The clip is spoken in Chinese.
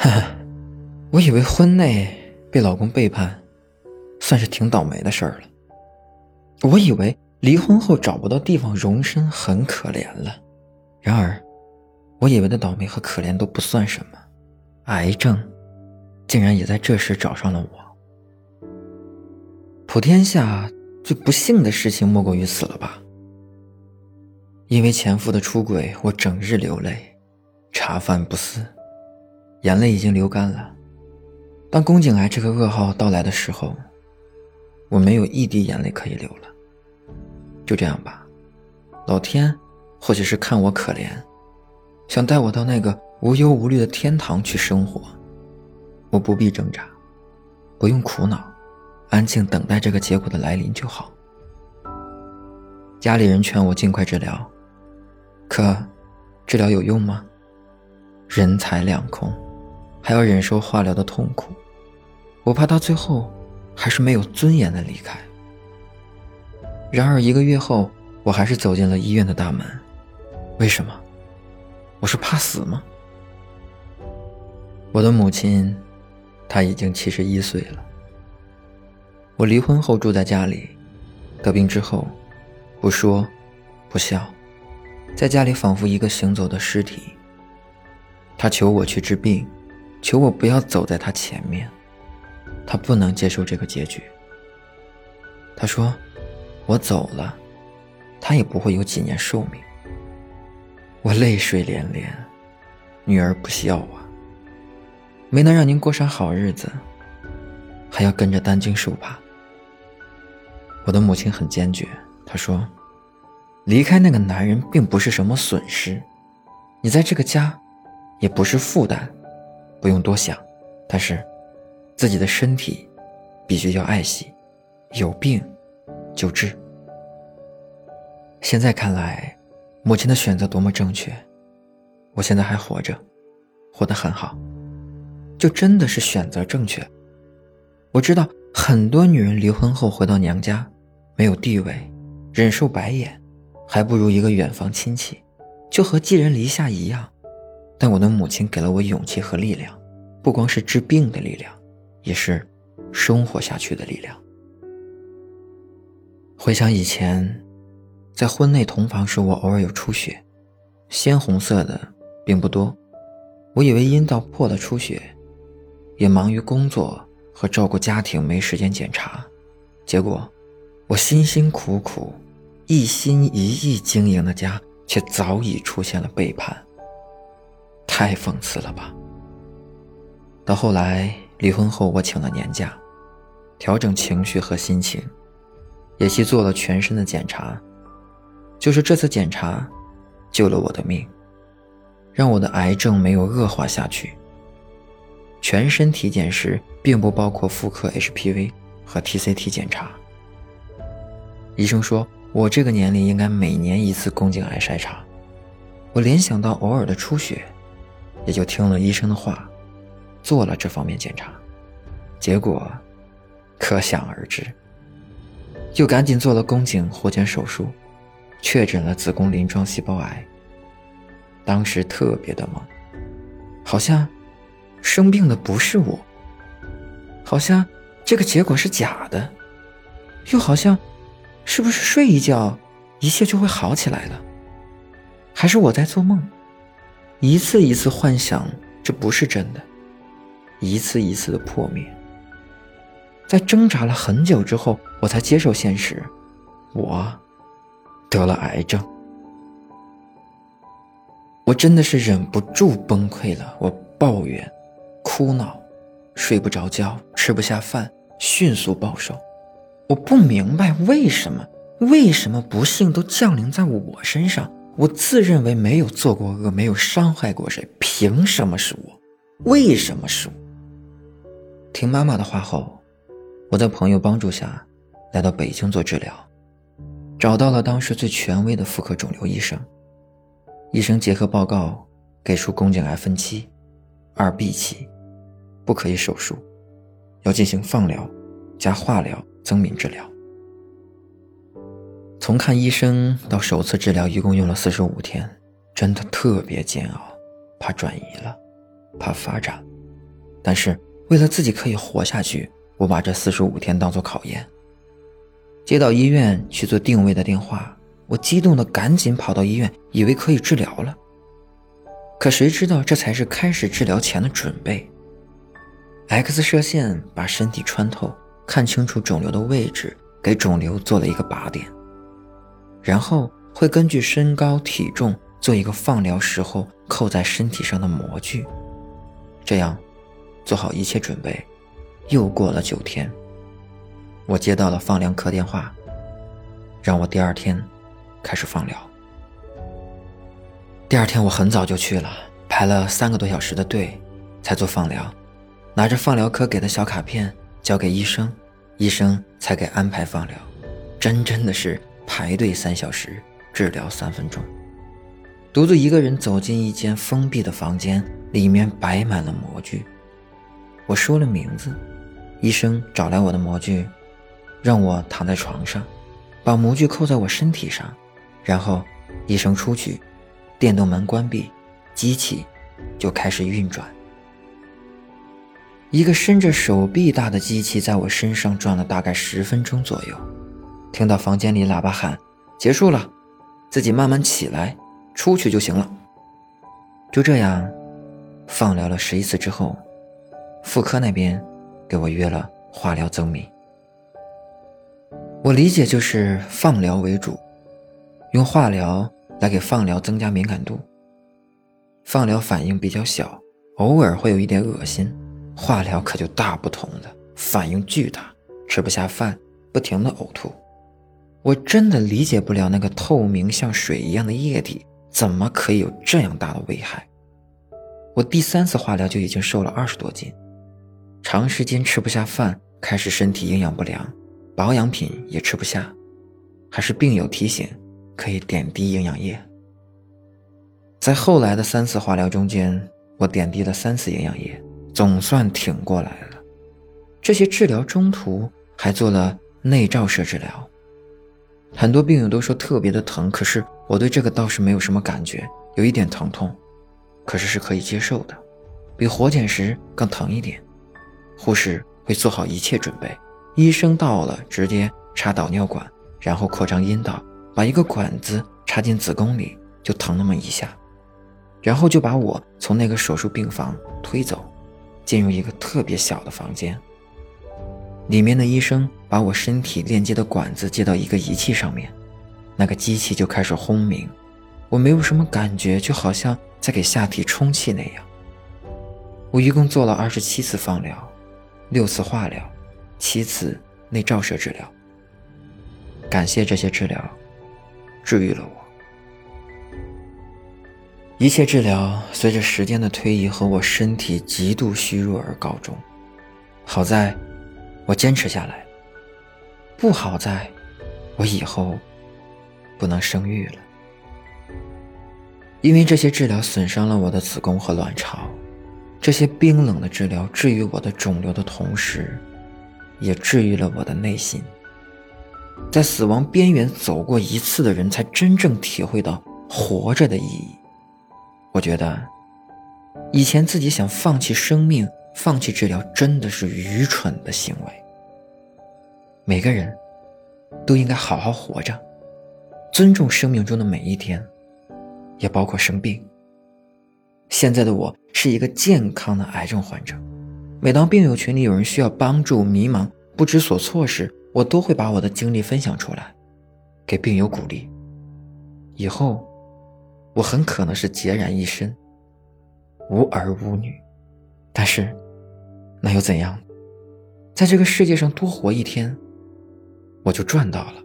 哈哈，我以为婚内被老公背叛，算是挺倒霉的事儿了。我以为离婚后找不到地方容身很可怜了，然而，我以为的倒霉和可怜都不算什么，癌症，竟然也在这时找上了我。普天下最不幸的事情莫过于此了吧？因为前夫的出轨，我整日流泪，茶饭不思。眼泪已经流干了。当宫颈癌这个噩耗到来的时候，我没有一滴眼泪可以流了。就这样吧，老天或许是看我可怜，想带我到那个无忧无虑的天堂去生活。我不必挣扎，不用苦恼，安静等待这个结果的来临就好。家里人劝我尽快治疗，可治疗有用吗？人财两空。还要忍受化疗的痛苦，我怕到最后还是没有尊严的离开。然而一个月后，我还是走进了医院的大门。为什么？我是怕死吗？我的母亲，她已经七十一岁了。我离婚后住在家里，得病之后，不说，不笑，在家里仿佛一个行走的尸体。她求我去治病。求我不要走在他前面，他不能接受这个结局。他说：“我走了，他也不会有几年寿命。”我泪水连连，女儿不孝啊，没能让您过上好日子，还要跟着担惊受怕。我的母亲很坚决，她说：“离开那个男人并不是什么损失，你在这个家，也不是负担。”不用多想，但是自己的身体必须要爱惜，有病就治。现在看来，母亲的选择多么正确。我现在还活着，活得很好，就真的是选择正确。我知道很多女人离婚后回到娘家，没有地位，忍受白眼，还不如一个远房亲戚，就和寄人篱下一样。但我的母亲给了我勇气和力量，不光是治病的力量，也是生活下去的力量。回想以前，在婚内同房时，我偶尔有出血，鲜红色的，并不多。我以为阴道破了出血，也忙于工作和照顾家庭，没时间检查。结果，我辛辛苦苦、一心一意经营的家，却早已出现了背叛。太讽刺了吧！到后来离婚后，我请了年假，调整情绪和心情，也去做了全身的检查。就是这次检查，救了我的命，让我的癌症没有恶化下去。全身体检时并不包括妇科 HPV 和 TCT 检查。医生说我这个年龄应该每年一次宫颈癌筛查。我联想到偶尔的出血。也就听了医生的话，做了这方面检查，结果可想而知。又赶紧做了宫颈活检手术，确诊了子宫鳞状细胞癌。当时特别的懵，好像生病的不是我，好像这个结果是假的，又好像是不是睡一觉一切就会好起来了？还是我在做梦？一次一次幻想，这不是真的；一次一次的破灭。在挣扎了很久之后，我才接受现实：我得了癌症。我真的是忍不住崩溃了，我抱怨、哭闹，睡不着觉，吃不下饭，迅速暴瘦。我不明白为什么，为什么不幸都降临在我身上。我自认为没有做过恶，没有伤害过谁，凭什么是我？为什么是我？听妈妈的话后，我在朋友帮助下来到北京做治疗，找到了当时最权威的妇科肿瘤医生。医生结合报告给出宫颈癌分期，二 B 期，不可以手术，要进行放疗加化疗增敏治疗。从看医生到首次治疗，一共用了四十五天，真的特别煎熬，怕转移了，怕发展，但是为了自己可以活下去，我把这四十五天当做考验。接到医院去做定位的电话，我激动的赶紧跑到医院，以为可以治疗了。可谁知道，这才是开始治疗前的准备。X 射线把身体穿透，看清楚肿瘤的位置，给肿瘤做了一个靶点，然后会根据身高体重做一个放疗时候扣在身体上的模具。这样，做好一切准备，又过了九天，我接到了放疗科电话，让我第二天开始放疗。第二天我很早就去了，排了三个多小时的队，才做放疗。拿着放疗科给的小卡片交给医生，医生才给安排放疗。真真的是排队三小时，治疗三分钟。独自一个人走进一间封闭的房间，里面摆满了模具。我说了名字，医生找来我的模具，让我躺在床上，把模具扣在我身体上，然后医生出去。电动门关闭，机器就开始运转。一个伸着手臂大的机器在我身上转了大概十分钟左右，听到房间里喇叭喊：“结束了，自己慢慢起来，出去就行了。”就这样，放疗了十一次之后，妇科那边给我约了化疗增敏。我理解就是放疗为主，用化疗。来给放疗增加敏感度。放疗反应比较小，偶尔会有一点恶心，化疗可就大不同了，反应巨大，吃不下饭，不停的呕吐。我真的理解不了那个透明像水一样的液体怎么可以有这样大的危害。我第三次化疗就已经瘦了二十多斤，长时间吃不下饭，开始身体营养不良，保养品也吃不下，还是病友提醒。可以点滴营养液。在后来的三次化疗中间，我点滴了三次营养液，总算挺过来了。这些治疗中途还做了内照射治疗，很多病友都说特别的疼，可是我对这个倒是没有什么感觉，有一点疼痛，可是是可以接受的，比活检时更疼一点。护士会做好一切准备，医生到了直接插导尿管，然后扩张阴道。把一个管子插进子宫里，就疼那么一下，然后就把我从那个手术病房推走，进入一个特别小的房间。里面的医生把我身体链接的管子接到一个仪器上面，那个机器就开始轰鸣，我没有什么感觉，就好像在给下体充气那样。我一共做了二十七次放疗，六次化疗，七次内照射治疗。感谢这些治疗。治愈了我。一切治疗随着时间的推移和我身体极度虚弱而告终。好在，我坚持下来。不好在，我以后不能生育了。因为这些治疗损伤了我的子宫和卵巢。这些冰冷的治疗治愈我的肿瘤的同时，也治愈了我的内心。在死亡边缘走过一次的人，才真正体会到活着的意义。我觉得，以前自己想放弃生命、放弃治疗，真的是愚蠢的行为。每个人都应该好好活着，尊重生命中的每一天，也包括生病。现在的我是一个健康的癌症患者，每当病友群里有人需要帮助、迷茫、不知所措时，我都会把我的经历分享出来，给病友鼓励。以后，我很可能是孑然一身，无儿无女，但是，那又怎样？在这个世界上多活一天，我就赚到了。